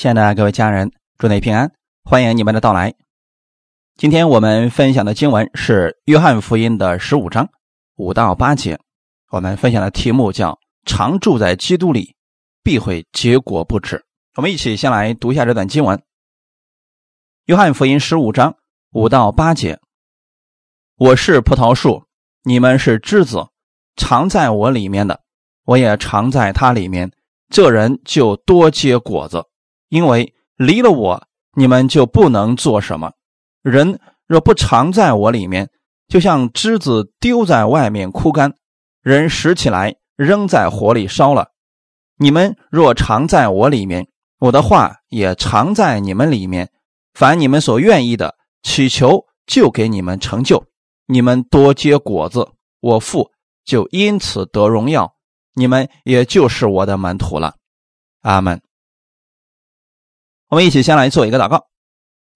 亲爱的各位家人，祝你平安，欢迎你们的到来。今天我们分享的经文是《约翰福音》的十五章五到八节。我们分享的题目叫“常住在基督里，必会结果不止”。我们一起先来读一下这段经文，《约翰福音》十五章五到八节：“我是葡萄树，你们是枝子，常在我里面的，我也常在他里面。这人就多结果子。”因为离了我，你们就不能做什么。人若不常在我里面，就像枝子丢在外面枯干，人拾起来扔在火里烧了。你们若常在我里面，我的话也常在你们里面。凡你们所愿意的，祈求就给你们成就。你们多结果子，我父就因此得荣耀。你们也就是我的门徒了。阿门。我们一起先来做一个祷告，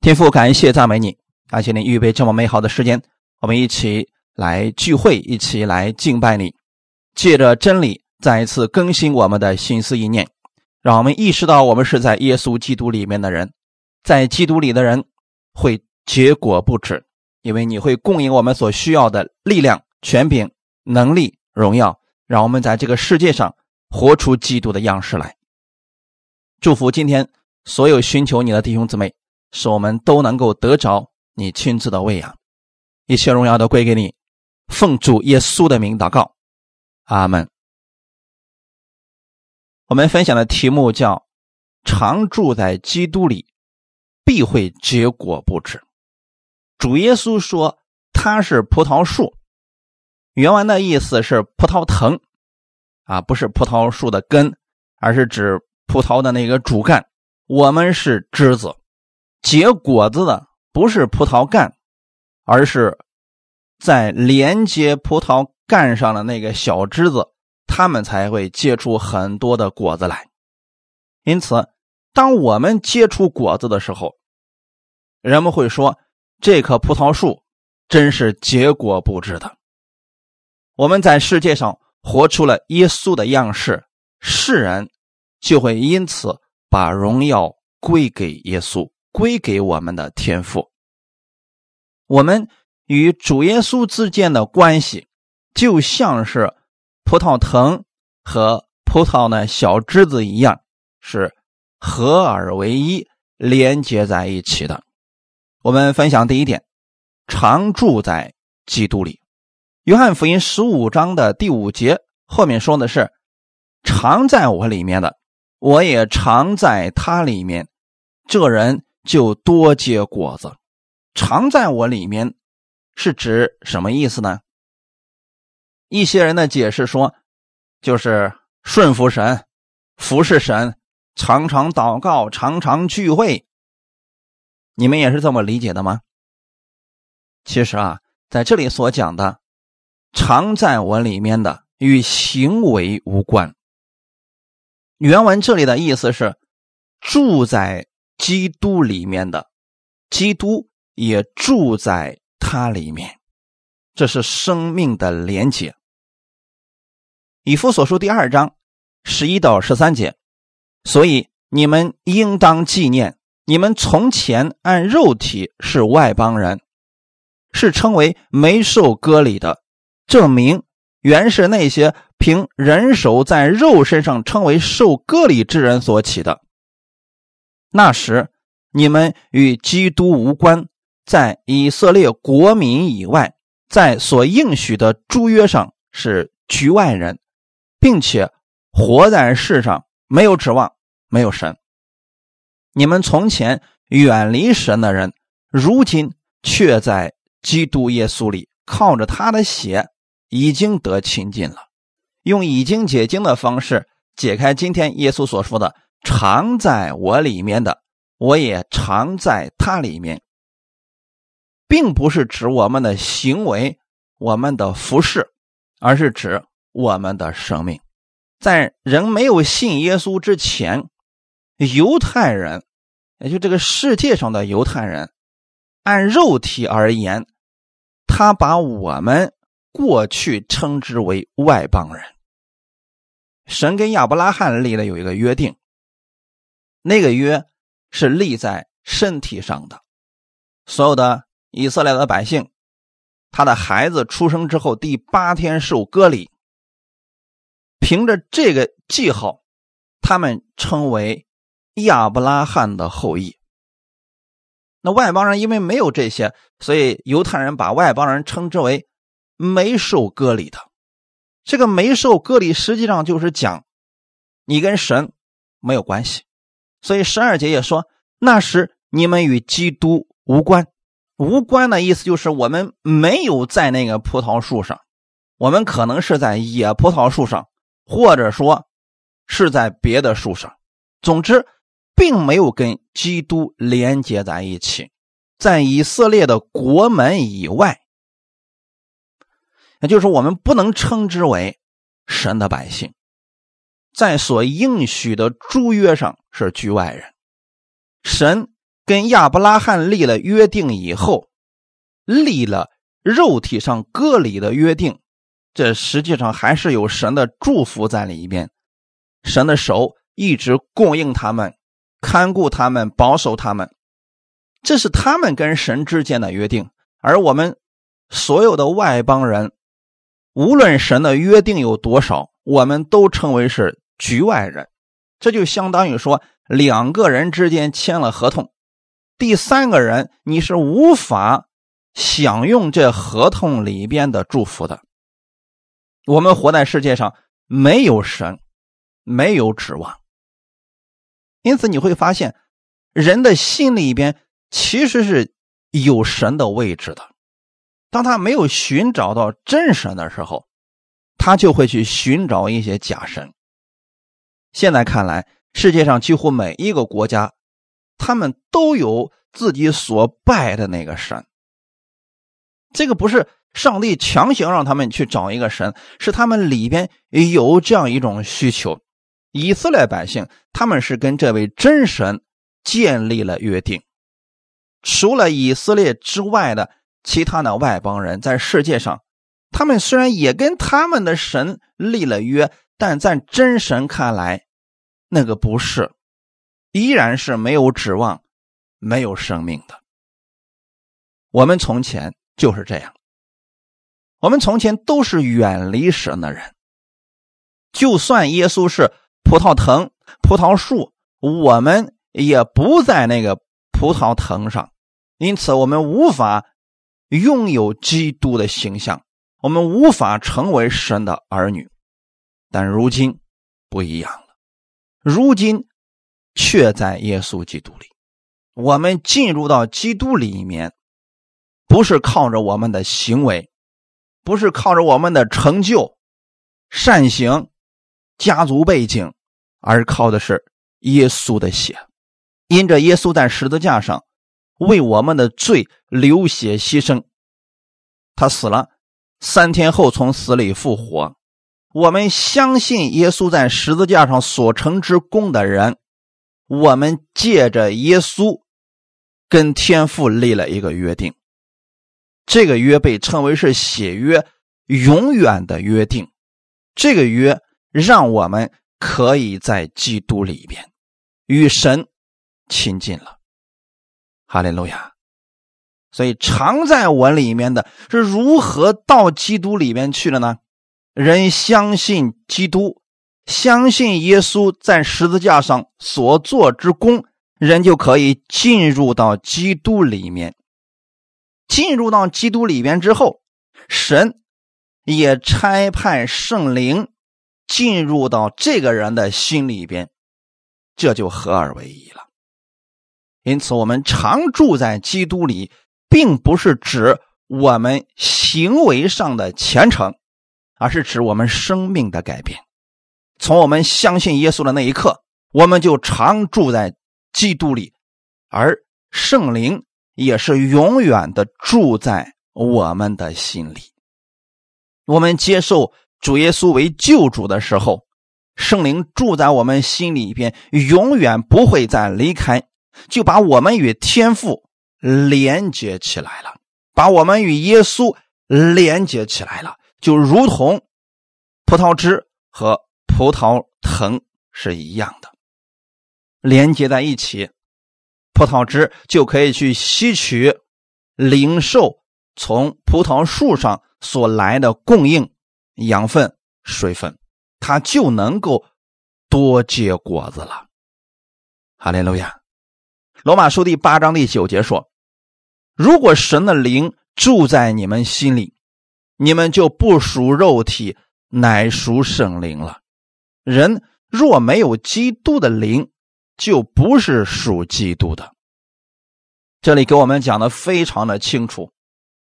天父，感谢赞美你，感谢你预备这么美好的时间，我们一起来聚会，一起来敬拜你，借着真理再一次更新我们的心思意念，让我们意识到我们是在耶稣基督里面的人，在基督里的人会结果不止，因为你会供应我们所需要的力量、权柄、能力、荣耀，让我们在这个世界上活出基督的样式来。祝福今天。所有寻求你的弟兄姊妹，使我们都能够得着你亲自的喂养，一切荣耀都归给你。奉主耶稣的名祷告，阿门。我们分享的题目叫“常住在基督里，必会结果不止”。主耶稣说他是葡萄树，原文的意思是葡萄藤，啊，不是葡萄树的根，而是指葡萄的那个主干。我们是枝子，结果子的不是葡萄干，而是在连接葡萄干上的那个小枝子，它们才会结出很多的果子来。因此，当我们结出果子的时候，人们会说这棵葡萄树真是结果不止的。我们在世界上活出了耶稣的样式，世人就会因此。把荣耀归给耶稣，归给我们的天赋。我们与主耶稣之间的关系，就像是葡萄藤和葡萄的小枝子一样，是合而为一，连接在一起的。我们分享第一点：常住在基督里。约翰福音十五章的第五节后面说的是：“常在我里面的。”我也常在他里面，这人就多结果子。常在我里面，是指什么意思呢？一些人的解释说，就是顺服神、服侍神，常常祷告，常常聚会。你们也是这么理解的吗？其实啊，在这里所讲的“常在我里面的”与行为无关。原文这里的意思是，住在基督里面的，基督也住在他里面，这是生命的连结。以弗所书第二章十一到十三节，所以你们应当纪念，你们从前按肉体是外邦人，是称为没受割礼的，证明原是那些。凭人手在肉身上称为受割礼之人所起的。那时你们与基督无关，在以色列国民以外，在所应许的诸约上是局外人，并且活在世上没有指望，没有神。你们从前远离神的人，如今却在基督耶稣里靠着他的血已经得亲近了。用已经解经的方式解开今天耶稣所说的“常在我里面的，我也常在他里面”，并不是指我们的行为、我们的服饰，而是指我们的生命。在人没有信耶稣之前，犹太人，也就这个世界上的犹太人，按肉体而言，他把我们过去称之为外邦人。神跟亚伯拉罕立的有一个约定，那个约是立在身体上的。所有的以色列的百姓，他的孩子出生之后第八天受割礼，凭着这个记号，他们称为亚伯拉罕的后裔。那外邦人因为没有这些，所以犹太人把外邦人称之为没受割礼的。这个没受割礼，实际上就是讲你跟神没有关系。所以十二节也说，那时你们与基督无关。无关的意思就是我们没有在那个葡萄树上，我们可能是在野葡萄树上，或者说是在别的树上。总之，并没有跟基督连接在一起，在以色列的国门以外。也就是我们不能称之为神的百姓，在所应许的诸约上是局外人。神跟亚伯拉罕立了约定以后，立了肉体上割礼的约定，这实际上还是有神的祝福在里边。神的手一直供应他们，看顾他们，保守他们，这是他们跟神之间的约定。而我们所有的外邦人。无论神的约定有多少，我们都称为是局外人。这就相当于说，两个人之间签了合同，第三个人你是无法享用这合同里边的祝福的。我们活在世界上，没有神，没有指望。因此你会发现，人的心里边其实是有神的位置的。当他没有寻找到真神的时候，他就会去寻找一些假神。现在看来，世界上几乎每一个国家，他们都有自己所拜的那个神。这个不是上帝强行让他们去找一个神，是他们里边有这样一种需求。以色列百姓他们是跟这位真神建立了约定，除了以色列之外的。其他的外邦人在世界上，他们虽然也跟他们的神立了约，但在真神看来，那个不是，依然是没有指望、没有生命的。我们从前就是这样，我们从前都是远离神的人。就算耶稣是葡萄藤、葡萄树，我们也不在那个葡萄藤上，因此我们无法。拥有基督的形象，我们无法成为神的儿女，但如今不一样了。如今却在耶稣基督里，我们进入到基督里面，不是靠着我们的行为，不是靠着我们的成就、善行、家族背景，而靠的是耶稣的血。因着耶稣在十字架上。为我们的罪流血牺牲，他死了，三天后从死里复活。我们相信耶稣在十字架上所成之功的人，我们借着耶稣跟天父立了一个约定。这个约被称为是血约，永远的约定。这个约让我们可以在基督里边与神亲近了。哈利路亚！所以常在我里面的是如何到基督里面去了呢？人相信基督，相信耶稣在十字架上所做之功，人就可以进入到基督里面。进入到基督里面之后，神也差派圣灵进入到这个人的心里边，这就合二为一了。因此，我们常住在基督里，并不是指我们行为上的虔诚，而是指我们生命的改变。从我们相信耶稣的那一刻，我们就常住在基督里，而圣灵也是永远的住在我们的心里。我们接受主耶稣为救主的时候，圣灵住在我们心里边，永远不会再离开。就把我们与天父连接起来了，把我们与耶稣连接起来了，就如同葡萄枝和葡萄藤是一样的，连接在一起，葡萄枝就可以去吸取、灵兽从葡萄树上所来的供应养分、水分，它就能够多结果子了。哈利路亚！罗马书第八章第九节说：“如果神的灵住在你们心里，你们就不属肉体，乃属圣灵了。人若没有基督的灵，就不是属基督的。”这里给我们讲的非常的清楚：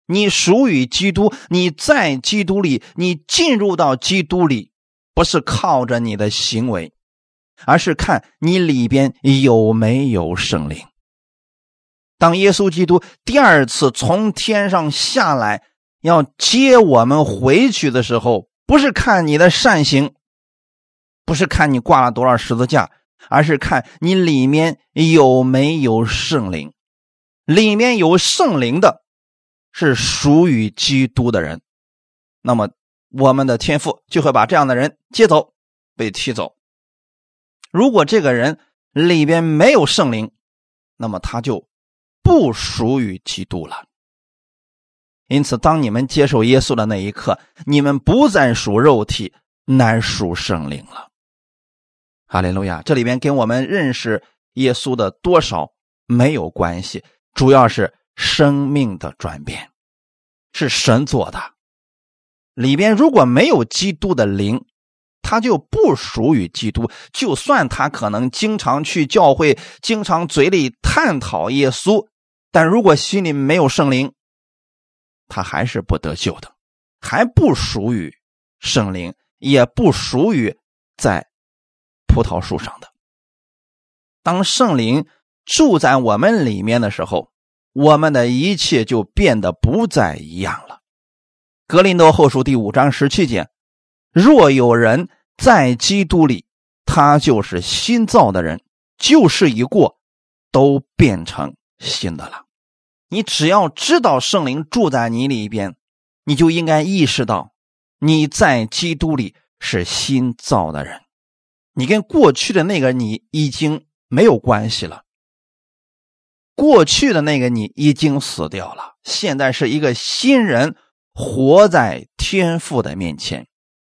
你属于基督，你在基督里，你进入到基督里，不是靠着你的行为。而是看你里边有没有圣灵。当耶稣基督第二次从天上下来要接我们回去的时候，不是看你的善行，不是看你挂了多少十字架，而是看你里面有没有圣灵。里面有圣灵的，是属于基督的人，那么我们的天父就会把这样的人接走，被踢走。如果这个人里边没有圣灵，那么他就不属于基督了。因此，当你们接受耶稣的那一刻，你们不再属肉体，乃属圣灵了。哈利路亚！这里边跟我们认识耶稣的多少没有关系，主要是生命的转变，是神做的。里边如果没有基督的灵，他就不属于基督，就算他可能经常去教会，经常嘴里探讨耶稣，但如果心里没有圣灵，他还是不得救的，还不属于圣灵，也不属于在葡萄树上的。当圣灵住在我们里面的时候，我们的一切就变得不再一样了。格林多后书第五章十七节。若有人在基督里，他就是新造的人，旧事已过，都变成新的了。你只要知道圣灵住在你里边，你就应该意识到你在基督里是新造的人，你跟过去的那个你已经没有关系了。过去的那个你已经死掉了，现在是一个新人，活在天父的面前。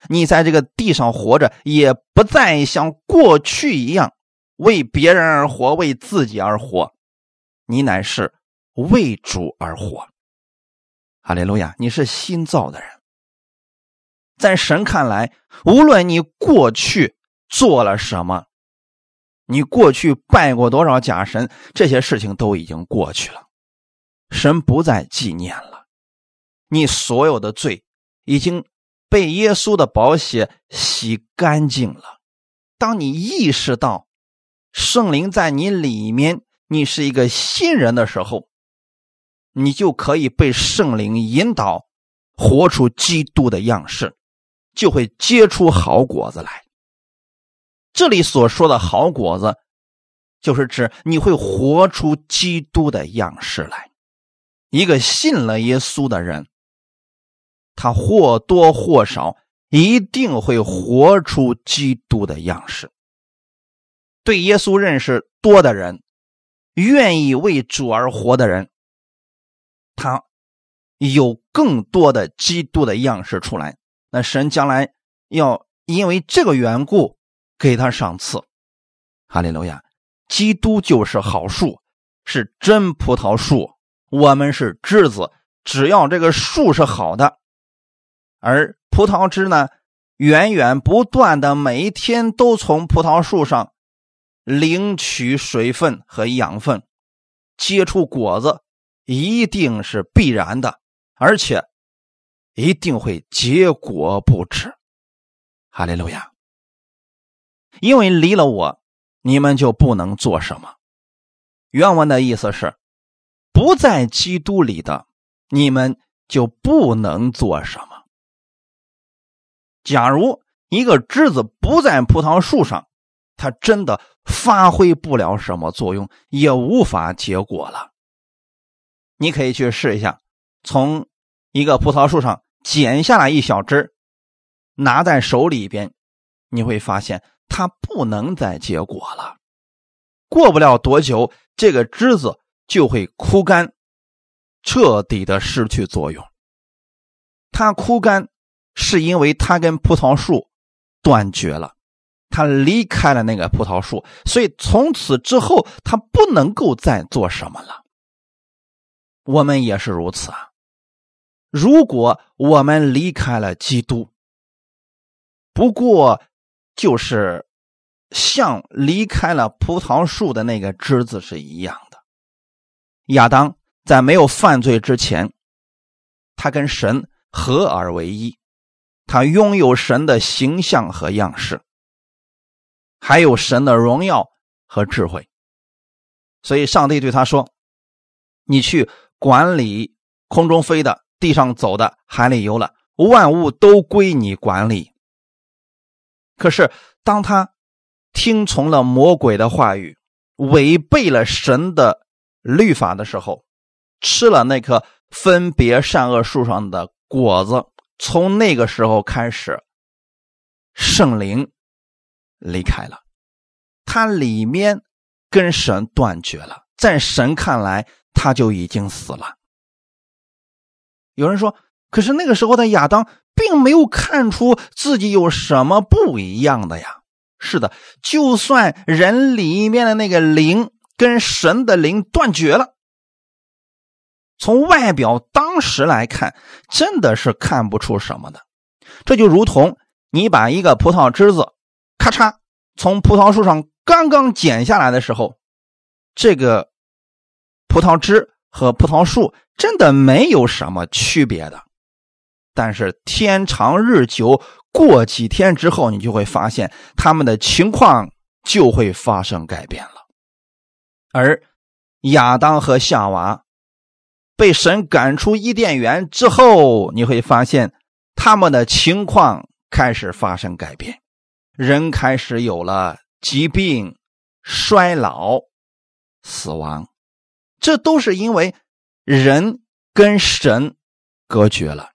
你在这个地上活着，也不再像过去一样为别人而活，为自己而活，你乃是为主而活。哈利路亚！你是新造的人，在神看来，无论你过去做了什么，你过去拜过多少假神，这些事情都已经过去了，神不再纪念了，你所有的罪已经。被耶稣的宝血洗干净了。当你意识到圣灵在你里面，你是一个新人的时候，你就可以被圣灵引导，活出基督的样式，就会结出好果子来。这里所说的好果子，就是指你会活出基督的样式来。一个信了耶稣的人。他或多或少一定会活出基督的样式。对耶稣认识多的人，愿意为主而活的人，他有更多的基督的样式出来。那神将来要因为这个缘故给他赏赐。哈利路亚！基督就是好树，是真葡萄树，我们是枝子。只要这个树是好的。而葡萄枝呢，源源不断的每一天都从葡萄树上领取水分和养分，结出果子，一定是必然的，而且一定会结果不止。哈利路亚！因为离了我，你们就不能做什么。原文的意思是，不在基督里的，你们就不能做什么。假如一个枝子不在葡萄树上，它真的发挥不了什么作用，也无法结果了。你可以去试一下，从一个葡萄树上剪下来一小枝，拿在手里边，你会发现它不能再结果了。过不了多久，这个枝子就会枯干，彻底的失去作用。它枯干是因为他跟葡萄树断绝了，他离开了那个葡萄树，所以从此之后他不能够再做什么了。我们也是如此啊！如果我们离开了基督，不过就是像离开了葡萄树的那个枝子是一样的。亚当在没有犯罪之前，他跟神合而为一，他拥有神的形象和样式，还有神的荣耀和智慧。所以，上帝对他说：“你去。”管理空中飞的、地上走的、海里游了，万物都归你管理。可是，当他听从了魔鬼的话语，违背了神的律法的时候，吃了那棵分别善恶树上的果子，从那个时候开始，圣灵离开了，他里面跟神断绝了，在神看来。他就已经死了。有人说：“可是那个时候的亚当并没有看出自己有什么不一样的呀。”是的，就算人里面的那个灵跟神的灵断绝了，从外表当时来看，真的是看不出什么的。这就如同你把一个葡萄枝子咔嚓从葡萄树上刚刚剪下来的时候，这个。葡萄枝和葡萄树真的没有什么区别的，但是天长日久，过几天之后，你就会发现他们的情况就会发生改变了。而亚当和夏娃被神赶出伊甸园之后，你会发现他们的情况开始发生改变，人开始有了疾病、衰老、死亡。这都是因为人跟神隔绝了，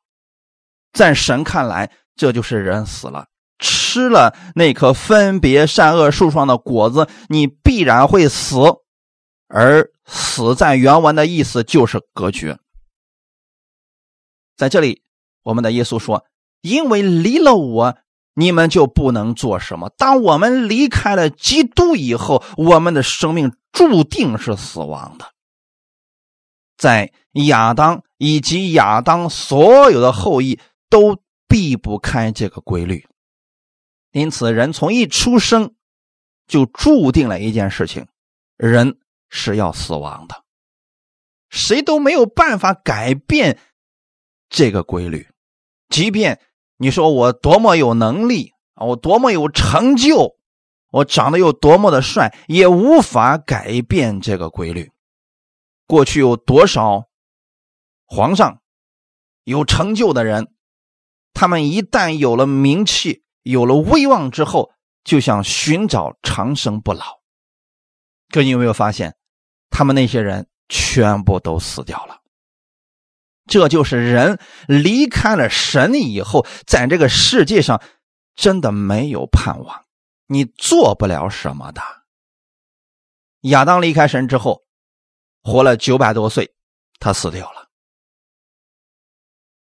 在神看来，这就是人死了，吃了那棵分别善恶树上的果子，你必然会死。而死在原文的意思就是隔绝。在这里，我们的耶稣说：“因为离了我，你们就不能做什么。当我们离开了基督以后，我们的生命注定是死亡的。”在亚当以及亚当所有的后裔都避不开这个规律，因此人从一出生就注定了一件事情：人是要死亡的，谁都没有办法改变这个规律。即便你说我多么有能力啊，我多么有成就，我长得有多么的帅，也无法改变这个规律。过去有多少皇上有成就的人，他们一旦有了名气、有了威望之后，就想寻找长生不老。可你有没有发现，他们那些人全部都死掉了？这就是人离开了神以后，在这个世界上真的没有盼望，你做不了什么的。亚当离开神之后。活了九百多岁，他死掉了。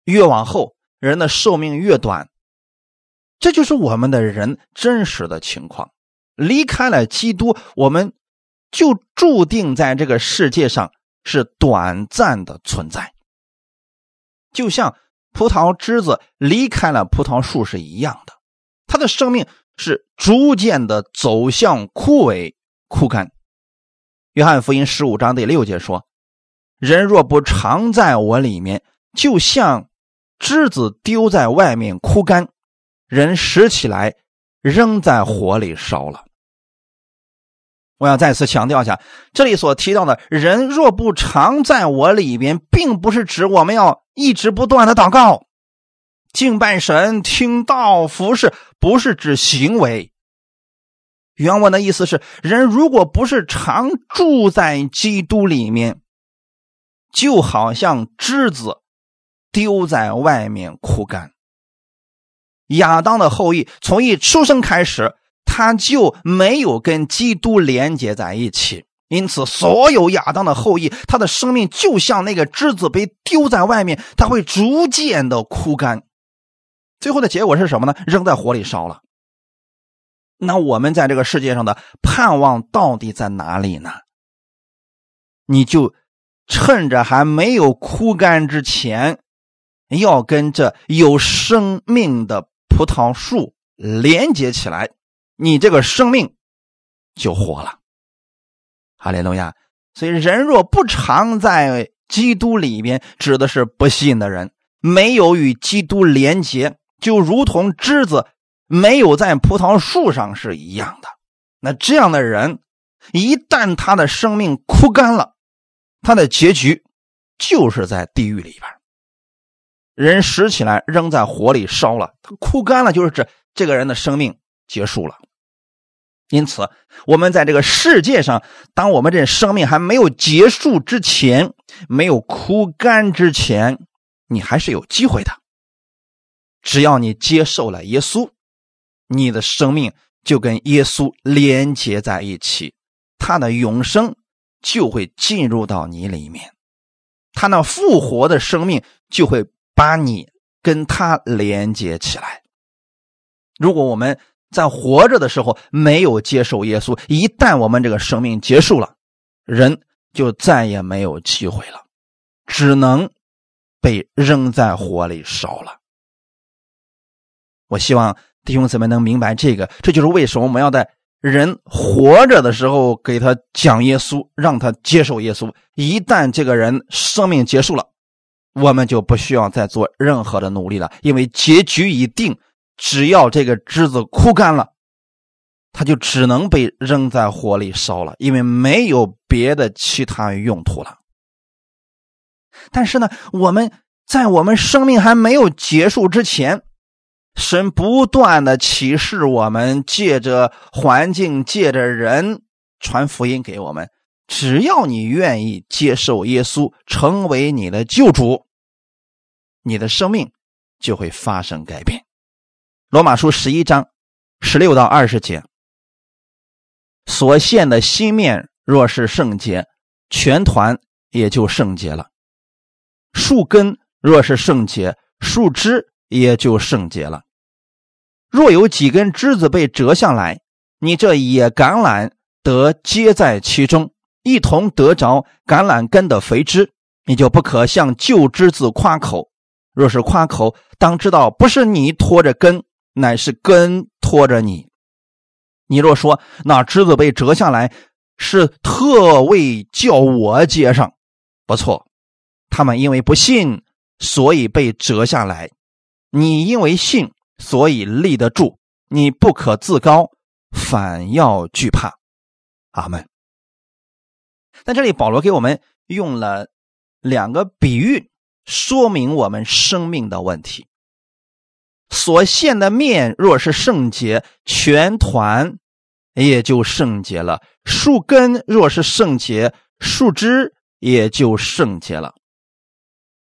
越往后，人的寿命越短，这就是我们的人真实的情况。离开了基督，我们就注定在这个世界上是短暂的存在，就像葡萄枝子离开了葡萄树是一样的，它的生命是逐渐的走向枯萎、枯干。约翰福音十五章第六节说：“人若不常在我里面，就像枝子丢在外面枯干，人拾起来扔在火里烧了。”我要再次强调一下，这里所提到的人若不常在我里边，并不是指我们要一直不断的祷告、敬拜神、听道、服侍，不是指行为。原文的意思是：人如果不是常住在基督里面，就好像枝子丢在外面枯干。亚当的后裔从一出生开始，他就没有跟基督连接在一起，因此，所有亚当的后裔，他的生命就像那个枝子被丢在外面，他会逐渐的枯干。最后的结果是什么呢？扔在火里烧了。那我们在这个世界上的盼望到底在哪里呢？你就趁着还没有枯干之前，要跟这有生命的葡萄树连接起来，你这个生命就活了。哈利路亚！所以人若不常在基督里边，指的是不信的人，没有与基督连结，就如同枝子没有在葡萄树上是一样的。那这样的人，一旦他的生命枯干了，他的结局就是在地狱里边。人拾起来扔在火里烧了，他枯干了，就是指这个人的生命结束了。因此，我们在这个世界上，当我们这生命还没有结束之前，没有枯干之前，你还是有机会的。只要你接受了耶稣，你的生命就跟耶稣连接在一起，他的永生就会进入到你里面，他那复活的生命就会把你跟他连接起来。如果我们，在活着的时候没有接受耶稣，一旦我们这个生命结束了，人就再也没有机会了，只能被扔在火里烧了。我希望弟兄姊妹能明白这个，这就是为什么我们要在人活着的时候给他讲耶稣，让他接受耶稣。一旦这个人生命结束了，我们就不需要再做任何的努力了，因为结局已定。只要这个枝子枯干了，它就只能被扔在火里烧了，因为没有别的其他用途了。但是呢，我们在我们生命还没有结束之前，神不断的启示我们，借着环境，借着人传福音给我们。只要你愿意接受耶稣，成为你的救主，你的生命就会发生改变。罗马书十一章十六到二十节，所现的新面若是圣洁，全团也就圣洁了；树根若是圣洁，树枝也就圣洁了。若有几根枝子被折下来，你这野橄榄得接在其中，一同得着橄榄根的肥枝，你就不可向旧枝子夸口。若是夸口，当知道不是你拖着根。乃是根托着你。你若说那枝子被折下来是特为叫我接上，不错。他们因为不信，所以被折下来；你因为信，所以立得住。你不可自高，反要惧怕。阿门。在这里，保罗给我们用了两个比喻，说明我们生命的问题。所现的面若是圣洁，全团也就圣洁了；树根若是圣洁，树枝也就圣洁了。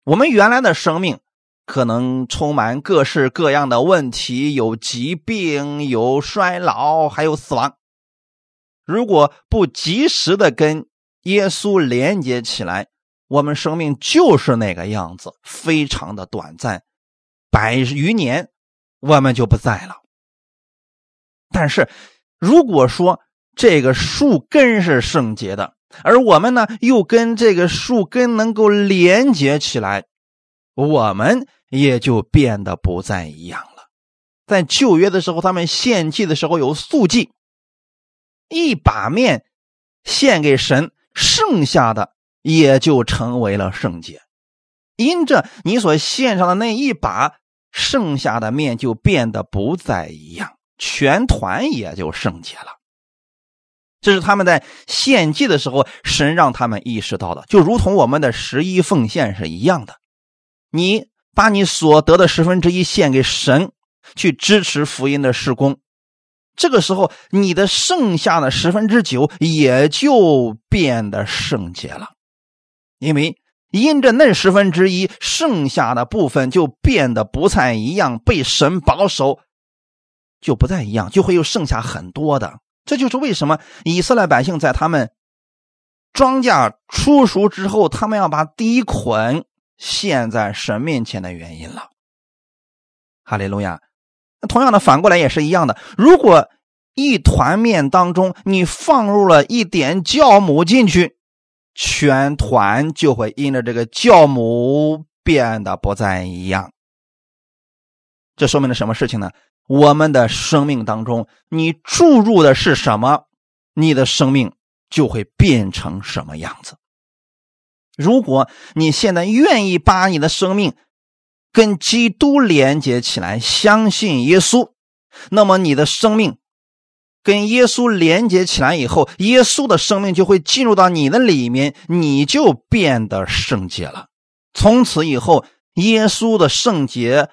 我们原来的生命可能充满各式各样的问题，有疾病，有衰老，还有死亡。如果不及时的跟耶稣连接起来，我们生命就是那个样子，非常的短暂，百余年。我们就不在了。但是，如果说这个树根是圣洁的，而我们呢又跟这个树根能够连接起来，我们也就变得不再一样了。在旧约的时候，他们献祭的时候有素祭，一把面献给神，剩下的也就成为了圣洁。因着你所献上的那一把。剩下的面就变得不再一样，全团也就圣洁了。这是他们在献祭的时候，神让他们意识到的，就如同我们的十一奉献是一样的。你把你所得的十分之一献给神，去支持福音的施工，这个时候你的剩下的十分之九也就变得圣洁了，因为。因着那十分之一，剩下的部分就变得不再一样，被神保守，就不再一样，就会有剩下很多的。这就是为什么以色列百姓在他们庄稼出熟之后，他们要把第一捆献在神面前的原因了。哈利路亚。那同样的，反过来也是一样的。如果一团面当中你放入了一点酵母进去，全团就会因着这个酵母变得不再一样。这说明了什么事情呢？我们的生命当中，你注入的是什么，你的生命就会变成什么样子。如果你现在愿意把你的生命跟基督连接起来，相信耶稣，那么你的生命跟耶稣连接起来以后，耶稣的生命就会进入到你的里面，你就变得圣洁了。从此以后，耶稣的圣洁。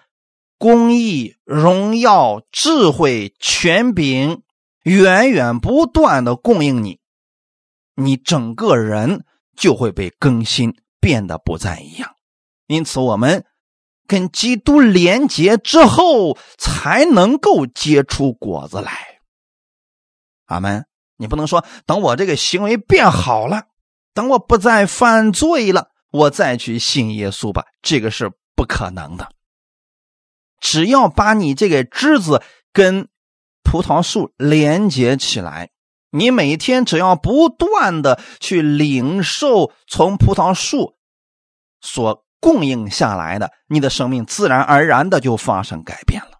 公义、荣耀、智慧、权柄，源源不断的供应你，你整个人就会被更新，变得不再一样。因此，我们跟基督连结之后，才能够结出果子来。阿门。你不能说等我这个行为变好了，等我不再犯罪了，我再去信耶稣吧，这个是不可能的。只要把你这个枝子跟葡萄树连接起来，你每天只要不断的去领受从葡萄树所供应下来的，你的生命自然而然的就发生改变了。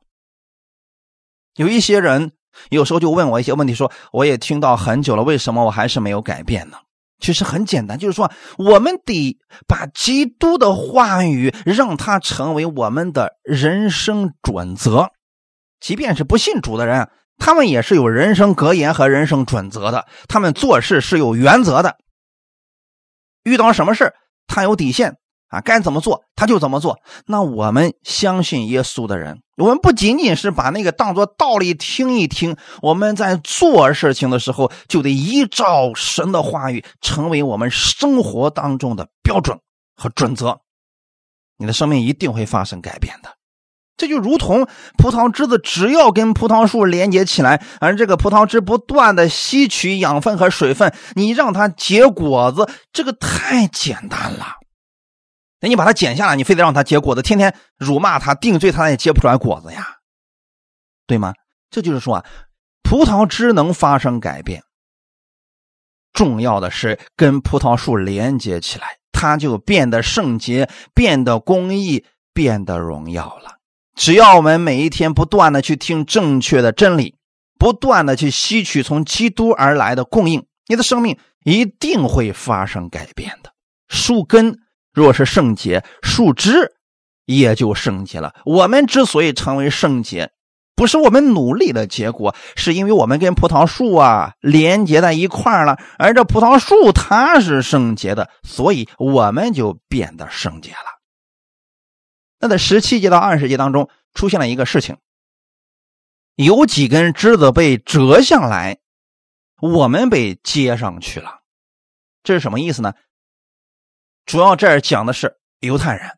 有一些人有时候就问我一些问题，说我也听到很久了，为什么我还是没有改变呢？其实很简单，就是说，我们得把基督的话语让它成为我们的人生准则。即便是不信主的人，他们也是有人生格言和人生准则的。他们做事是有原则的。遇到什么事他有底线。啊，该怎么做他就怎么做。那我们相信耶稣的人，我们不仅仅是把那个当做道理听一听，我们在做事情的时候就得依照神的话语，成为我们生活当中的标准和准则。你的生命一定会发生改变的。这就如同葡萄枝子，只要跟葡萄树连接起来，而这个葡萄枝不断的吸取养分和水分，你让它结果子，这个太简单了。你把它剪下来，你非得让它结果子，天天辱骂它、定罪它，也结不出来果子呀，对吗？这就是说啊，葡萄枝能发生改变，重要的是跟葡萄树连接起来，它就变得圣洁、变得公义、变得荣耀了。只要我们每一天不断的去听正确的真理，不断的去吸取从基督而来的供应，你的生命一定会发生改变的。树根。若是圣洁，树枝也就圣洁了。我们之所以成为圣洁，不是我们努力的结果，是因为我们跟葡萄树啊连接在一块了。而这葡萄树它是圣洁的，所以我们就变得圣洁了。那在十七节到二十节当中出现了一个事情，有几根枝子被折下来，我们被接上去了。这是什么意思呢？主要这儿讲的是犹太人，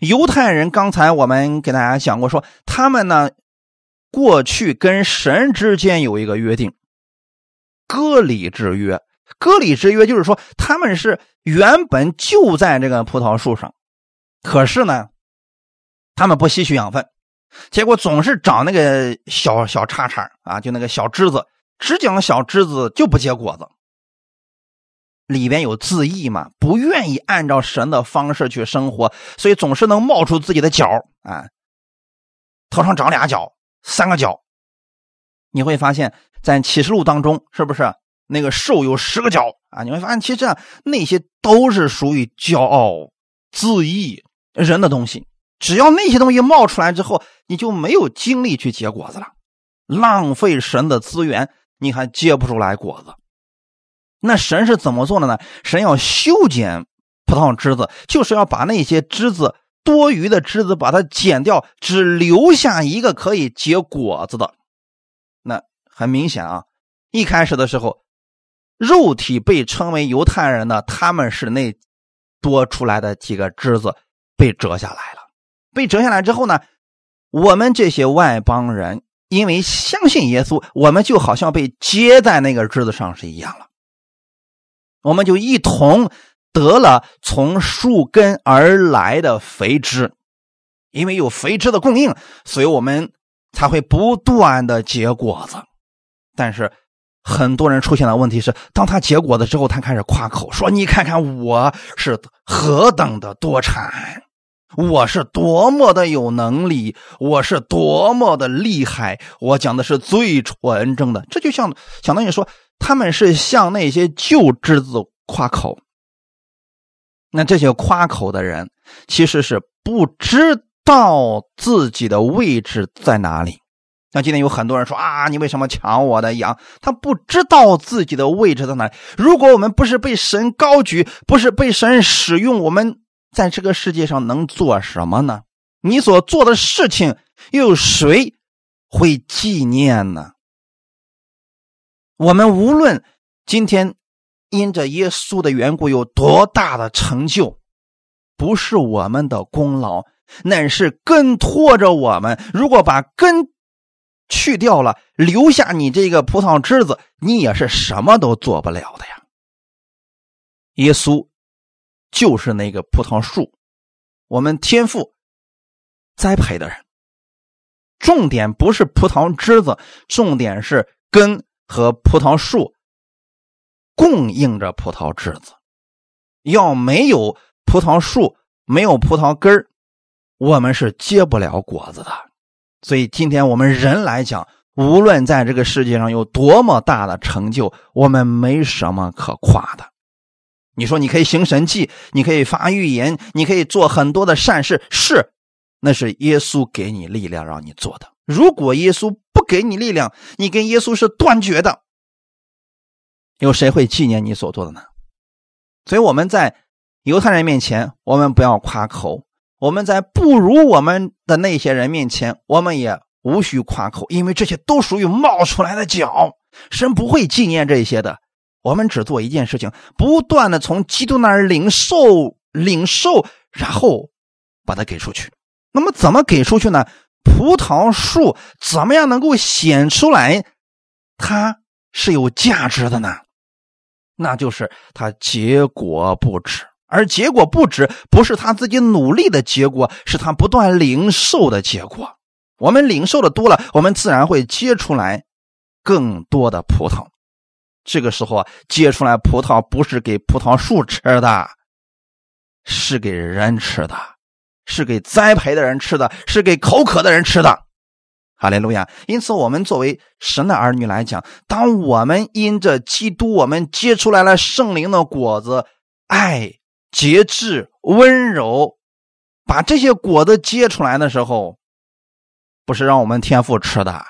犹太人刚才我们给大家讲过，说他们呢过去跟神之间有一个约定，割礼之约。割礼之约就是说他们是原本就在这个葡萄树上，可是呢，他们不吸取养分，结果总是长那个小小叉叉啊，就那个小枝子，只长小枝子就不结果子。里边有自义嘛，不愿意按照神的方式去生活，所以总是能冒出自己的角啊，头上长俩角、三个角。你会发现在启示录当中，是不是那个兽有十个角啊？你会发现，其实那些都是属于骄傲、自义人的东西。只要那些东西冒出来之后，你就没有精力去结果子了，浪费神的资源，你还结不出来果子。那神是怎么做的呢？神要修剪葡萄枝子，就是要把那些枝子多余的枝子把它剪掉，只留下一个可以结果子的。那很明显啊，一开始的时候，肉体被称为犹太人的，他们是那多出来的几个枝子被折下来了。被折下来之后呢，我们这些外邦人因为相信耶稣，我们就好像被接在那个枝子上是一样了。我们就一同得了从树根而来的肥枝，因为有肥枝的供应，所以我们才会不断的结果子。但是很多人出现的问题是，当他结果子之后，他开始夸口说：“你看看我是何等的多产。”我是多么的有能力，我是多么的厉害。我讲的是最纯正的，这就像相当于说，他们是向那些旧之子夸口。那这些夸口的人，其实是不知道自己的位置在哪里。像今天有很多人说啊，你为什么抢我的羊？他不知道自己的位置在哪里。如果我们不是被神高举，不是被神使用，我们。在这个世界上能做什么呢？你所做的事情又有谁会纪念呢？我们无论今天因着耶稣的缘故有多大的成就，不是我们的功劳，乃是根拖着我们。如果把根去掉了，留下你这个葡萄枝子，你也是什么都做不了的呀。耶稣。就是那个葡萄树，我们天赋栽培的人。重点不是葡萄枝子，重点是根和葡萄树供应着葡萄枝子。要没有葡萄树，没有葡萄根我们是结不了果子的。所以，今天我们人来讲，无论在这个世界上有多么大的成就，我们没什么可夸的。你说你可以行神迹，你可以发预言，你可以做很多的善事，是，那是耶稣给你力量让你做的。如果耶稣给你力量，你跟耶稣是断绝的，有谁会纪念你所做的呢？所以我们在犹太人面前，我们不要夸口；我们在不如我们的那些人面前，我们也无需夸口，因为这些都属于冒出来的脚，神不会纪念这些的。我们只做一件事情，不断的从基督那儿领受、领受，然后把它给出去。那么怎么给出去呢？葡萄树怎么样能够显出来它是有价值的呢？那就是它结果不止，而结果不止不是他自己努力的结果，是他不断零售的结果。我们零售的多了，我们自然会结出来更多的葡萄。这个时候啊，结出来葡萄不是给葡萄树吃的，是给人吃的，是给栽培的人吃的，是给口渴的人吃的。哈利路亚！因此，我们作为神的儿女来讲，当我们因着基督，我们结出来了圣灵的果子，爱、节制、温柔，把这些果子结出来的时候，不是让我们天赋吃的，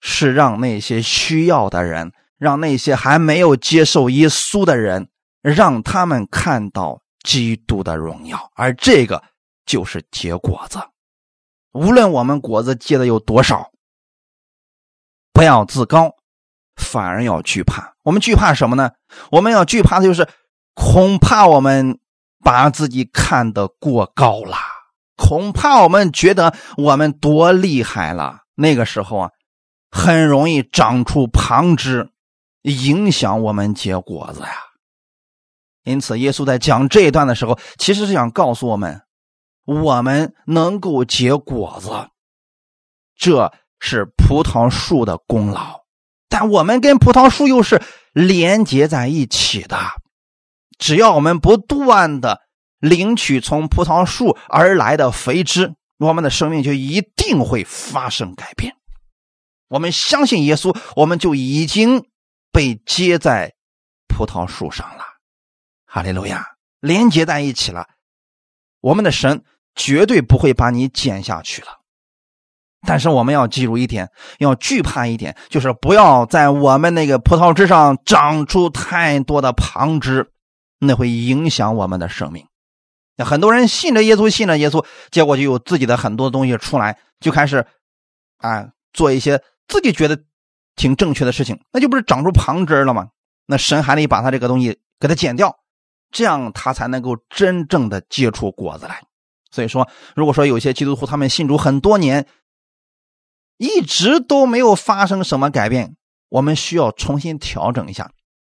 是让那些需要的人。让那些还没有接受耶稣的人，让他们看到基督的荣耀，而这个就是结果子。无论我们果子结的有多少，不要自高，反而要惧怕。我们惧怕什么呢？我们要惧怕的就是，恐怕我们把自己看得过高了，恐怕我们觉得我们多厉害了。那个时候啊，很容易长出旁枝。影响我们结果子呀，因此耶稣在讲这一段的时候，其实是想告诉我们，我们能够结果子，这是葡萄树的功劳，但我们跟葡萄树又是连接在一起的。只要我们不断的领取从葡萄树而来的肥汁，我们的生命就一定会发生改变。我们相信耶稣，我们就已经。被接在葡萄树上了，哈利路亚，连接在一起了。我们的神绝对不会把你剪下去了。但是我们要记住一点，要惧怕一点，就是不要在我们那个葡萄枝上长出太多的旁枝，那会影响我们的生命。那很多人信着耶稣，信着耶稣，结果就有自己的很多东西出来，就开始啊做一些自己觉得。挺正确的事情，那就不是长出旁枝了吗？那神还得把他这个东西给他剪掉，这样他才能够真正的结出果子来。所以说，如果说有些基督徒他们信主很多年，一直都没有发生什么改变，我们需要重新调整一下，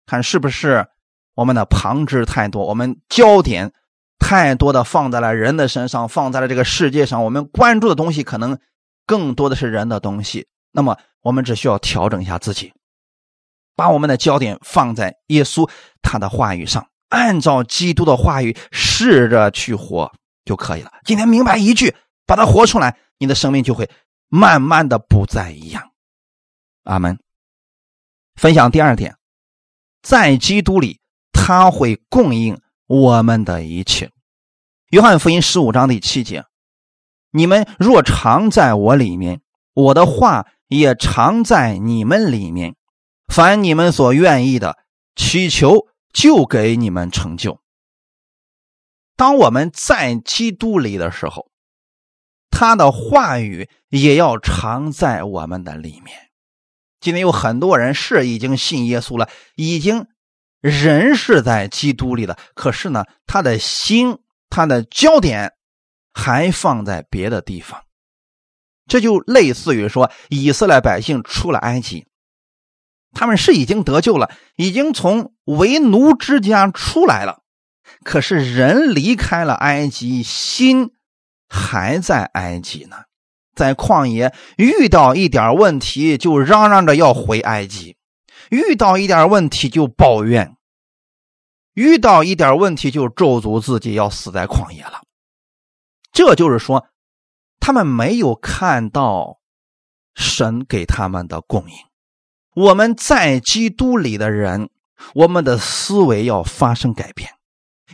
看是不是我们的旁支太多，我们焦点太多的放在了人的身上，放在了这个世界上，我们关注的东西可能更多的是人的东西。那么，我们只需要调整一下自己，把我们的焦点放在耶稣他的话语上，按照基督的话语试着去活就可以了。今天明白一句，把它活出来，你的生命就会慢慢的不再一样。阿门。分享第二点，在基督里，他会供应我们的一切。约翰福音十五章第七节：你们若常在我里面，我的话。也常在你们里面，凡你们所愿意的，祈求就给你们成就。当我们在基督里的时候，他的话语也要常在我们的里面。今天有很多人是已经信耶稣了，已经人是在基督里的，可是呢，他的心、他的焦点还放在别的地方。这就类似于说，以色列百姓出了埃及，他们是已经得救了，已经从为奴之家出来了。可是人离开了埃及，心还在埃及呢，在旷野遇到一点问题就嚷嚷着要回埃及，遇到一点问题就抱怨，遇到一点问题就咒诅自己要死在旷野了。这就是说。他们没有看到神给他们的供应。我们在基督里的人，我们的思维要发生改变，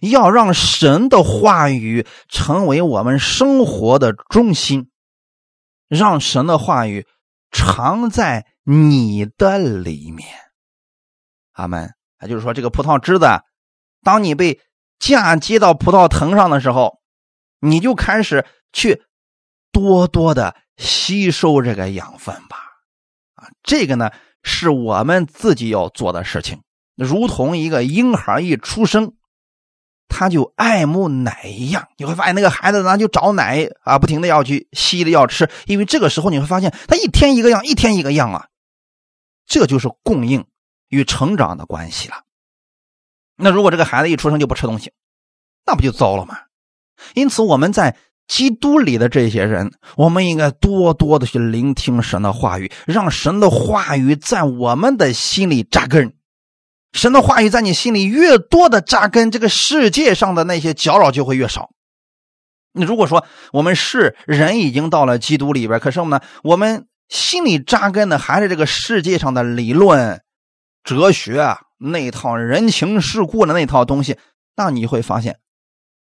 要让神的话语成为我们生活的中心，让神的话语藏在你的里面。阿门。也就是说，这个葡萄枝子，当你被嫁接到葡萄藤上的时候，你就开始去。多多的吸收这个养分吧，啊，这个呢是我们自己要做的事情。如同一个婴孩一出生，他就爱慕奶一样，你会发现那个孩子呢就找奶啊，不停的要去吸的要吃，因为这个时候你会发现他一天一个样，一天一个样啊，这就是供应与成长的关系了。那如果这个孩子一出生就不吃东西，那不就糟了吗？因此我们在。基督里的这些人，我们应该多多的去聆听神的话语，让神的话语在我们的心里扎根。神的话语在你心里越多的扎根，这个世界上的那些搅扰就会越少。你如果说我们是人已经到了基督里边，可是呢，我们心里扎根的还是这个世界上的理论、哲学啊那套人情世故的那套东西，那你会发现。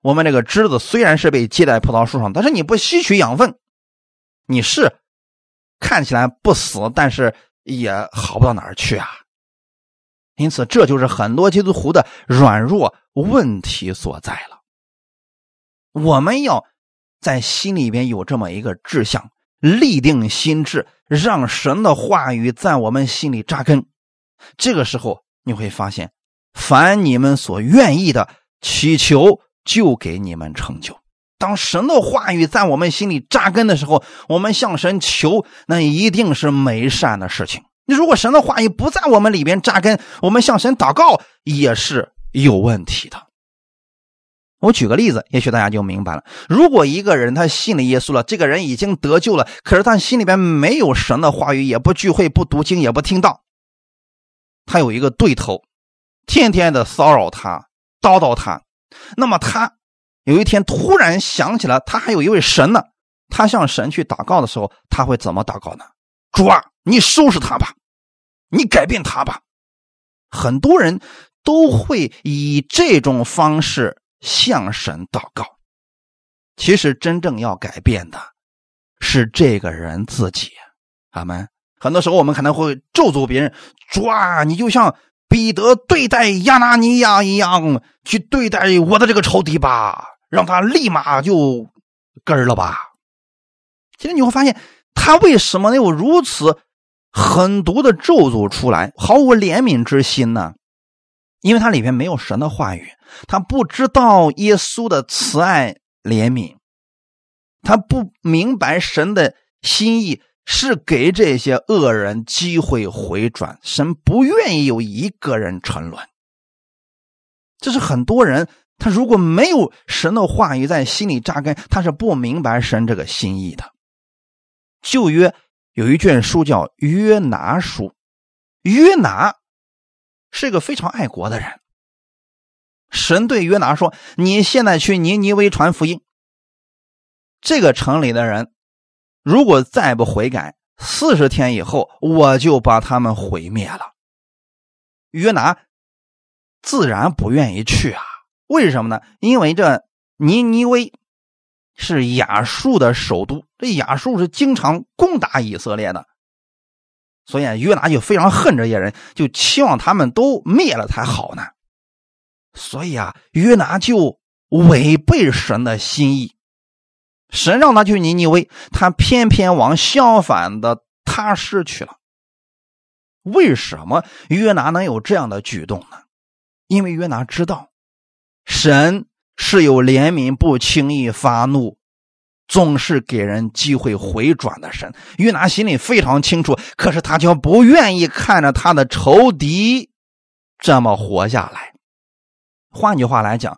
我们这个枝子虽然是被接在葡萄树上，但是你不吸取养分，你是看起来不死，但是也好不到哪儿去啊。因此，这就是很多基督徒的软弱问题所在了。我们要在心里边有这么一个志向，立定心志，让神的话语在我们心里扎根。这个时候，你会发现，凡你们所愿意的祈求。就给你们成就。当神的话语在我们心里扎根的时候，我们向神求，那一定是美善的事情。你如果神的话语不在我们里边扎根，我们向神祷告也是有问题的。我举个例子，也许大家就明白了。如果一个人他信了耶稣了，这个人已经得救了，可是他心里边没有神的话语，也不聚会，不读经，也不听道，他有一个对头，天天的骚扰他，叨叨他。那么他有一天突然想起了，他还有一位神呢。他向神去祷告的时候，他会怎么祷告呢？主啊，你收拾他吧，你改变他吧。很多人都会以这种方式向神祷告。其实真正要改变的是这个人自己。阿门。很多时候我们可能会咒诅别人，抓，你就像。彼得对待亚拿尼亚一样去对待我的这个仇敌吧，让他立马就根了吧。其实你会发现，他为什么能有如此狠毒的咒诅出来，毫无怜悯之心呢？因为他里面没有神的话语，他不知道耶稣的慈爱怜悯，他不明白神的心意。是给这些恶人机会回转，神不愿意有一个人沉沦。这是很多人他如果没有神的话语在心里扎根，他是不明白神这个心意的。旧约有一卷书叫约拿书，约拿是个非常爱国的人。神对约拿说：“你现在去尼尼微传福音。这个城里的人，如果再不悔改，四十天以后，我就把他们毁灭了。”约拿自然不愿意去啊。为什么呢？因为这尼尼微是亚述的首都，这亚述是经常攻打以色列的，所以约拿就非常恨这些人，就期望他们都灭了才好呢。所以啊，约拿就违背神的心意，神让他去尼尼微，他偏偏往相反的他失去了。为什么约拿能有这样的举动呢？因为约拿知道，神是有怜悯，不轻易发怒，总是给人机会回转的神。约拿心里非常清楚，可是他却不愿意看着他的仇敌这么活下来。换句话来讲，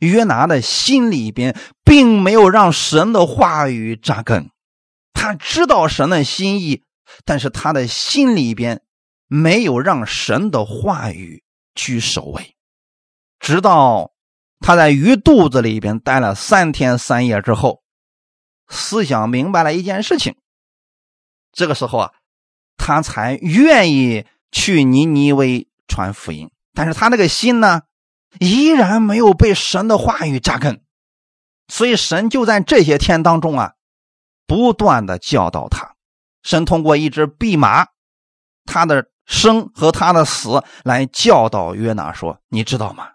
约拿的心里边并没有让神的话语扎根。他知道神的心意，但是他的心里边没有让神的话语居首位。直到他在鱼肚子里边待了三天三夜之后，思想明白了一件事情。这个时候啊，他才愿意去尼尼微传福音。但是他那个心呢？依然没有被神的话语扎根，所以神就在这些天当中啊，不断的教导他。神通过一只弼马，他的生和他的死来教导约拿说：“你知道吗？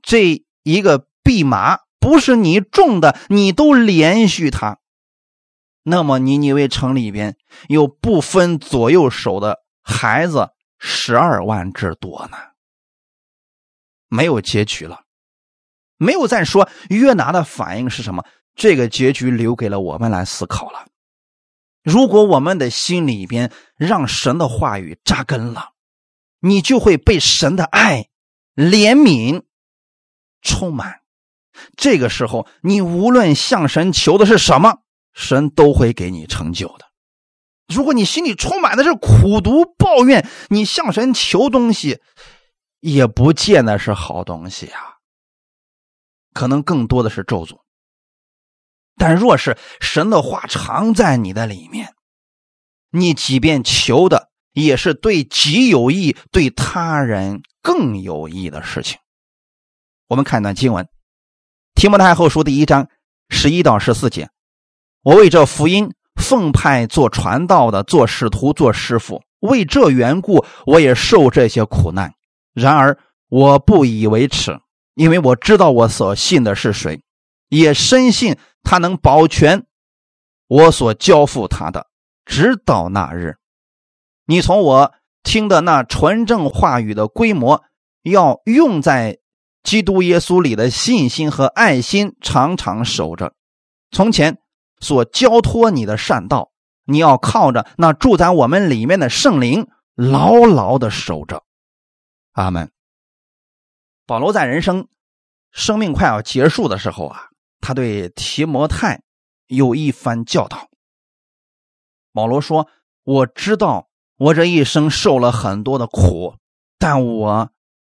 这一个弼马不是你种的，你都连续他，那么尼尼微城里边有不分左右手的孩子十二万之多呢。”没有结局了，没有再说约拿的反应是什么？这个结局留给了我们来思考了。如果我们的心里边让神的话语扎根了，你就会被神的爱、怜悯充满。这个时候，你无论向神求的是什么，神都会给你成就的。如果你心里充满的是苦毒、抱怨，你向神求东西。也不见得是好东西啊，可能更多的是咒诅。但若是神的话常在你的里面，你即便求的也是对己有益、对他人更有益的事情。我们看一段经文，《提摩太后书》第一章十一到十四节：“我为这福音奉派做传道的，做使徒，做师傅，为这缘故，我也受这些苦难。”然而我不以为耻，因为我知道我所信的是谁，也深信他能保全我所交付他的，直到那日。你从我听的那纯正话语的规模，要用在基督耶稣里的信心和爱心，常常守着。从前所交托你的善道，你要靠着那住在我们里面的圣灵，牢牢的守着。阿门。保罗在人生生命快要结束的时候啊，他对提摩太有一番教导。保罗说：“我知道我这一生受了很多的苦，但我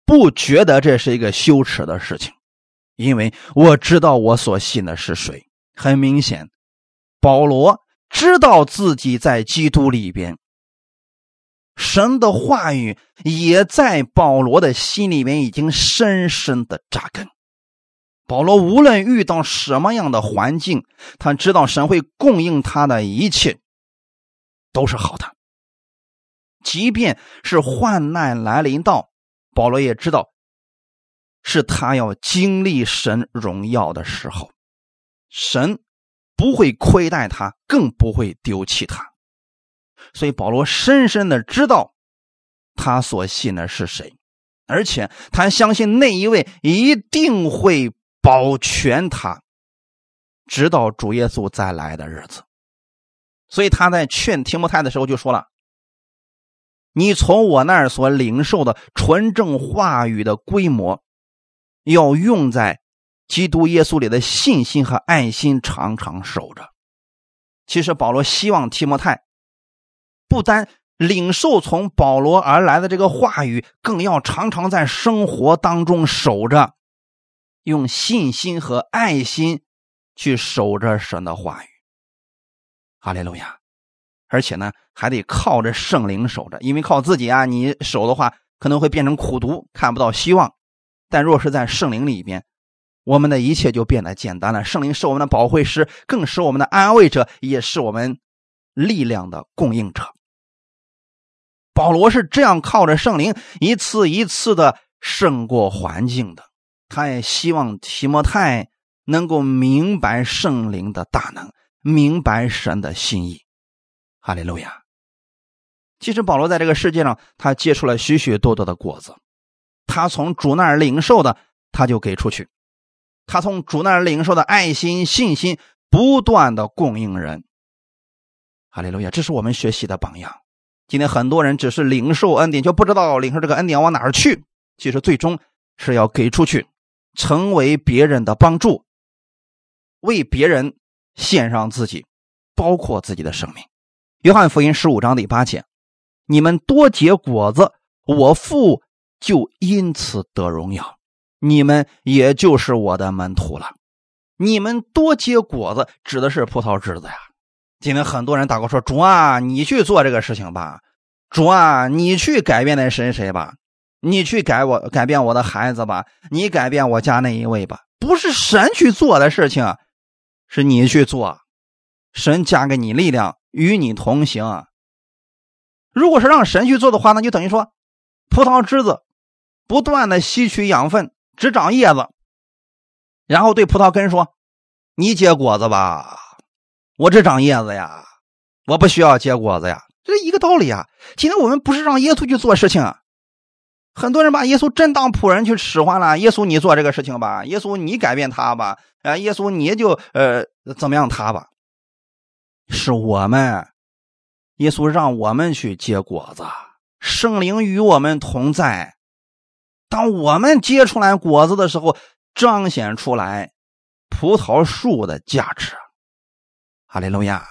不觉得这是一个羞耻的事情，因为我知道我所信的是谁。很明显，保罗知道自己在基督里边。”神的话语也在保罗的心里面已经深深的扎根。保罗无论遇到什么样的环境，他知道神会供应他的一切都是好的。即便是患难来临到，保罗也知道是他要经历神荣耀的时候，神不会亏待他，更不会丢弃他。所以保罗深深的知道，他所信的是谁，而且他相信那一位一定会保全他，直到主耶稣再来的日子。所以他在劝提摩太的时候就说了：“你从我那儿所领受的纯正话语的规模，要用在基督耶稣里的信心和爱心，常常守着。其实保罗希望提摩太不单领受从保罗而来的这个话语，更要常常在生活当中守着，用信心和爱心去守着神的话语。哈利路亚！而且呢，还得靠着圣灵守着，因为靠自己啊，你守的话可能会变成苦读，看不到希望。但若是在圣灵里边，我们的一切就变得简单了。圣灵是我们的保惠师，更是我们的安慰者，也是我们力量的供应者。保罗是这样靠着圣灵一次一次的胜过环境的。他也希望提摩太能够明白圣灵的大能，明白神的心意。哈利路亚。其实保罗在这个世界上，他结出了许许多多的果子。他从主那儿领受的，他就给出去；他从主那儿领受的爱心、信心，不断的供应人。哈利路亚，这是我们学习的榜样。今天很多人只是领受恩典，就不知道领受这个恩典往哪儿去。其实最终是要给出去，成为别人的帮助，为别人献上自己，包括自己的生命。约翰福音十五章第八节：“你们多结果子，我父就因此得荣耀，你们也就是我的门徒了。你们多结果子，指的是葡萄枝子呀。”今天很多人祷告说：“主啊，你去做这个事情吧，主啊，你去改变那谁谁吧，你去改我改变我的孩子吧，你改变我家那一位吧。”不是神去做的事情，是你去做，神加给你力量，与你同行。如果是让神去做的话，那就等于说，葡萄枝子不断的吸取养分，只长叶子，然后对葡萄根说：“你结果子吧。”我只长叶子呀，我不需要结果子呀，这一个道理啊。今天我们不是让耶稣去做事情，啊很多人把耶稣真当仆人去使唤了。耶稣，你做这个事情吧，耶稣，你改变他吧，啊，耶稣，你就呃怎么样他吧。是我们，耶稣让我们去结果子，圣灵与我们同在。当我们结出来果子的时候，彰显出来葡萄树的价值。哈利路亚！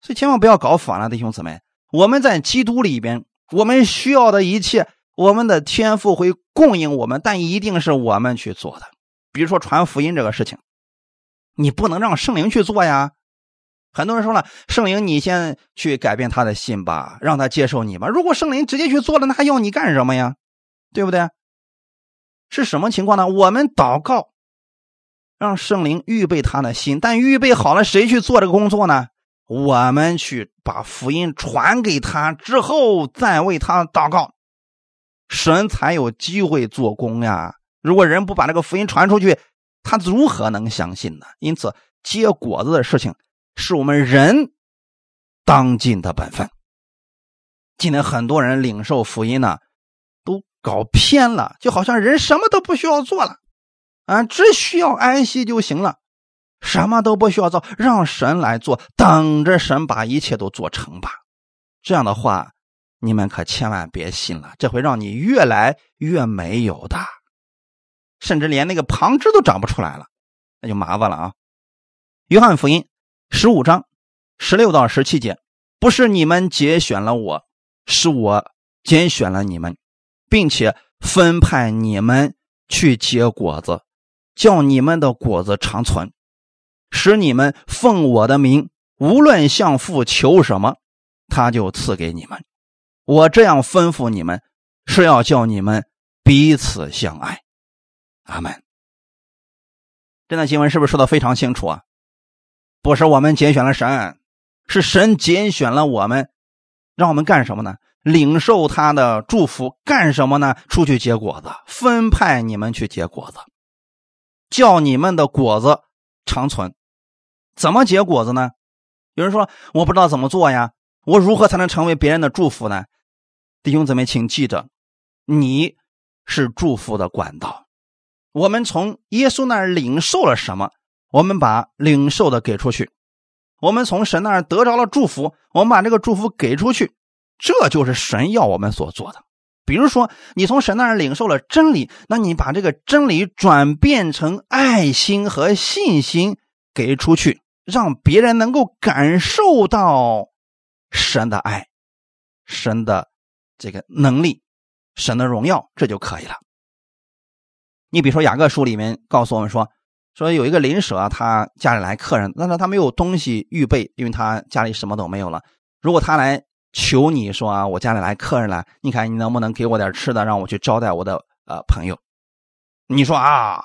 所以千万不要搞反了，弟兄姊妹。我们在基督里边，我们需要的一切，我们的天赋会供应我们，但一定是我们去做的。比如说传福音这个事情，你不能让圣灵去做呀。很多人说了，圣灵你先去改变他的心吧，让他接受你吧。如果圣灵直接去做了，那还要你干什么呀？对不对？是什么情况呢？我们祷告。让圣灵预备他的心，但预备好了，谁去做这个工作呢？我们去把福音传给他之后，再为他祷告，神才有机会做工呀。如果人不把这个福音传出去，他如何能相信呢？因此，结果子的事情是我们人当尽的本分。今天很多人领受福音呢，都搞偏了，就好像人什么都不需要做了。啊，只需要安息就行了，什么都不需要做，让神来做，等着神把一切都做成吧。这样的话，你们可千万别信了，这会让你越来越没有的，甚至连那个旁枝都长不出来了，那就麻烦了啊。约翰福音十五章十六到十七节，不是你们节选了我，是我拣选了你们，并且分派你们去结果子。叫你们的果子长存，使你们奉我的名，无论向父求什么，他就赐给你们。我这样吩咐你们，是要叫你们彼此相爱。阿门。这段经文是不是说的非常清楚啊？不是我们拣选了神，是神拣选了我们，让我们干什么呢？领受他的祝福，干什么呢？出去结果子，分派你们去结果子。叫你们的果子长存，怎么结果子呢？有人说我不知道怎么做呀，我如何才能成为别人的祝福呢？弟兄姊妹，请记着，你是祝福的管道。我们从耶稣那儿领受了什么，我们把领受的给出去；我们从神那儿得着了祝福，我们把这个祝福给出去。这就是神要我们所做的。比如说，你从神那儿领受了真理，那你把这个真理转变成爱心和信心给出去，让别人能够感受到神的爱、神的这个能力、神的荣耀，这就可以了。你比如说，雅各书里面告诉我们说，说有一个邻舍，他家里来客人，但是他没有东西预备，因为他家里什么都没有了。如果他来求你说啊，我家里来客人了，你看你能不能给我点吃的，让我去招待我的呃朋友？你说啊，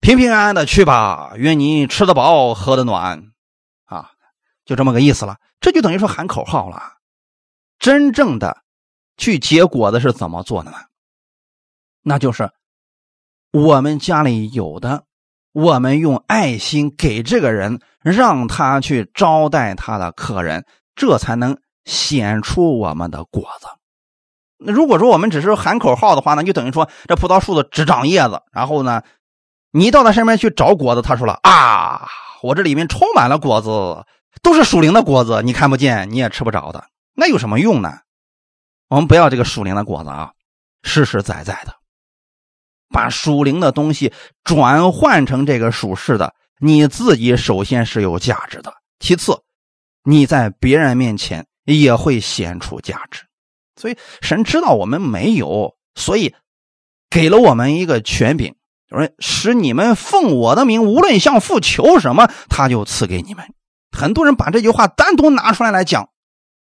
平平安安的去吧，愿你吃得饱，喝得暖，啊，就这么个意思了。这就等于说喊口号了。真正的去结果子是怎么做的呢？那就是。我们家里有的，我们用爱心给这个人，让他去招待他的客人，这才能显出我们的果子。那如果说我们只是喊口号的话呢，就等于说这葡萄树的只长叶子，然后呢，你到他身边去找果子，他说了啊，我这里面充满了果子，都是属灵的果子，你看不见，你也吃不着的，那有什么用呢？我们不要这个属灵的果子啊，实实在在的。把属灵的东西转换成这个属世的，你自己首先是有价值的，其次，你在别人面前也会显出价值。所以神知道我们没有，所以给了我们一个权柄，说使你们奉我的名，无论向父求什么，他就赐给你们。很多人把这句话单独拿出来来讲，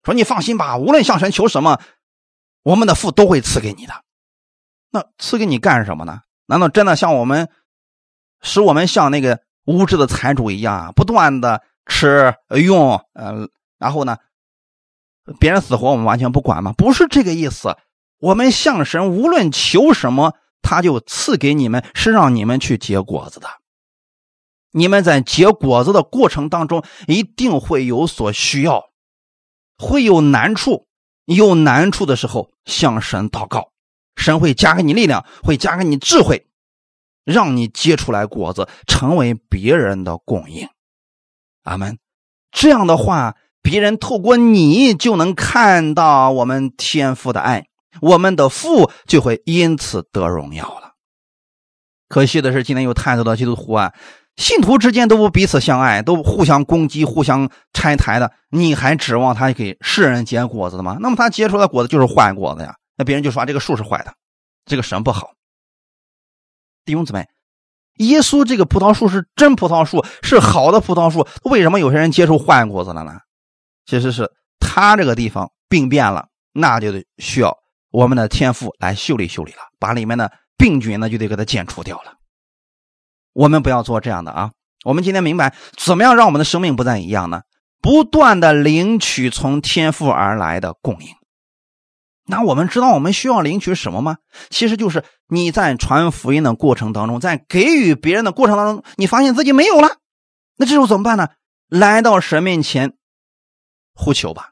说你放心吧，无论向神求什么，我们的父都会赐给你的。那赐给你干什么呢？难道真的像我们，使我们像那个无知的财主一样，不断的吃用，呃，然后呢，别人死活我们完全不管吗？不是这个意思。我们向神无论求什么，他就赐给你们，是让你们去结果子的。你们在结果子的过程当中，一定会有所需要，会有难处，有难处的时候向神祷告。神会加给你力量，会加给你智慧，让你结出来果子，成为别人的供应。阿门。这样的话，别人透过你就能看到我们天父的爱，我们的父就会因此得荣耀了。可惜的是，今天有太多的基督徒啊，信徒之间都不彼此相爱，都互相攻击、互相拆台的，你还指望他给世人结果子的吗？那么他结出来果子就是坏果子呀。那别人就说这个树是坏的，这个神不好。弟兄姊妹，耶稣这个葡萄树是真葡萄树，是好的葡萄树。为什么有些人结出坏果子了呢？其实是他这个地方病变了，那就得需要我们的天赋来修理修理了，把里面的病菌呢就得给它剪除掉了。我们不要做这样的啊！我们今天明白怎么样让我们的生命不再一样呢？不断的领取从天赋而来的供应。那我们知道我们需要领取什么吗？其实就是你在传福音的过程当中，在给予别人的过程当中，你发现自己没有了，那这时候怎么办呢？来到神面前呼求吧，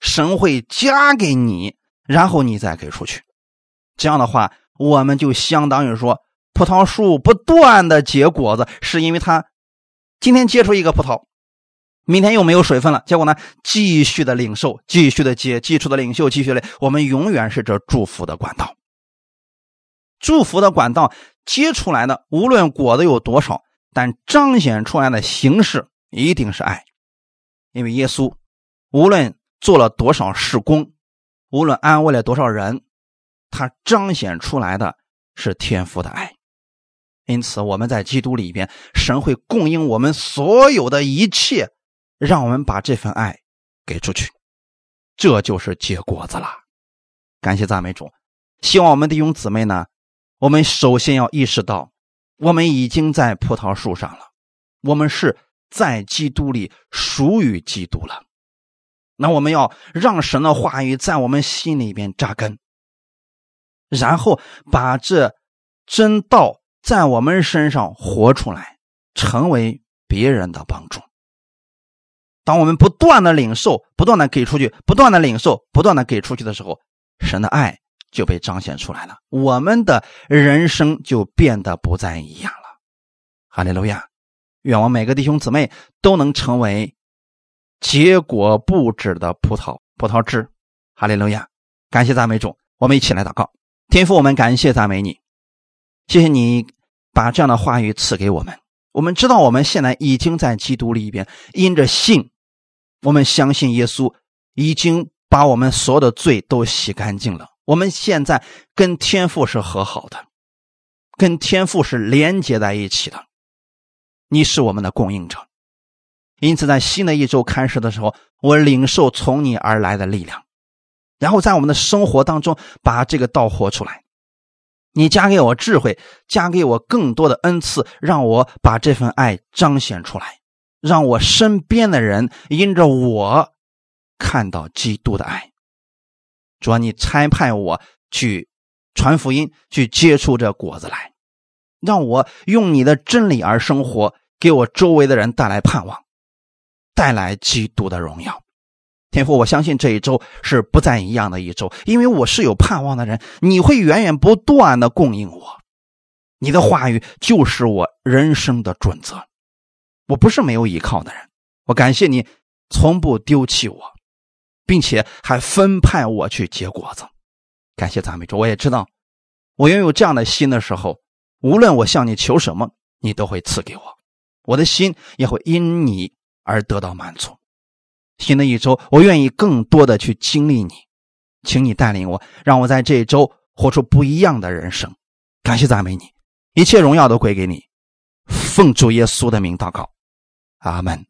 神会加给你，然后你再给出去。这样的话，我们就相当于说，葡萄树不断的结果子，是因为它今天结出一个葡萄。明天又没有水分了，结果呢？继续的领受，继续的接，基础的领袖，继续的，我们永远是这祝福的管道。祝福的管道接出来的，无论果子有多少，但彰显出来的形式一定是爱。因为耶稣无论做了多少事工，无论安慰了多少人，他彰显出来的是天父的爱。因此，我们在基督里边，神会供应我们所有的一切。让我们把这份爱给出去，这就是结果子了。感谢赞美主，希望我们弟兄姊妹呢，我们首先要意识到，我们已经在葡萄树上了，我们是在基督里属于基督了。那我们要让神的话语在我们心里边扎根，然后把这真道在我们身上活出来，成为别人的帮助。当我们不断的领受，不断的给出去，不断的领受，不断的给出去的时候，神的爱就被彰显出来了，我们的人生就变得不再一样了。哈利路亚！愿我每个弟兄姊妹都能成为结果不止的葡萄葡萄枝。哈利路亚！感谢赞美主。我们一起来祷告，天父，我们感谢赞美你，谢谢你把这样的话语赐给我们。我们知道我们现在已经在基督里边，因着信，我们相信耶稣已经把我们所有的罪都洗干净了。我们现在跟天父是和好的，跟天父是连接在一起的。你是我们的供应者，因此在新的一周开始的时候，我领受从你而来的力量。然后在我们的生活当中把这个道活出来，你加给我智慧，加给我更多的恩赐，让我把这份爱彰显出来，让我身边的人因着我看到基督的爱。主啊，你差派我去传福音，去接触这果子来，让我用你的真理而生活，给我周围的人带来盼望，带来基督的荣耀。天父，我相信这一周是不再一样的一周，因为我是有盼望的人。你会源源不断的供应我，你的话语就是我人生的准则。我不是没有依靠的人，我感谢你从不丢弃我，并且还分派我去结果子。感谢赞美主，我也知道，我拥有这样的心的时候，无论我向你求什么，你都会赐给我，我的心也会因你而得到满足。新的一周，我愿意更多的去经历你，请你带领我，让我在这一周活出不一样的人生。感谢赞美你，一切荣耀都归给你。奉主耶稣的名祷告，阿门。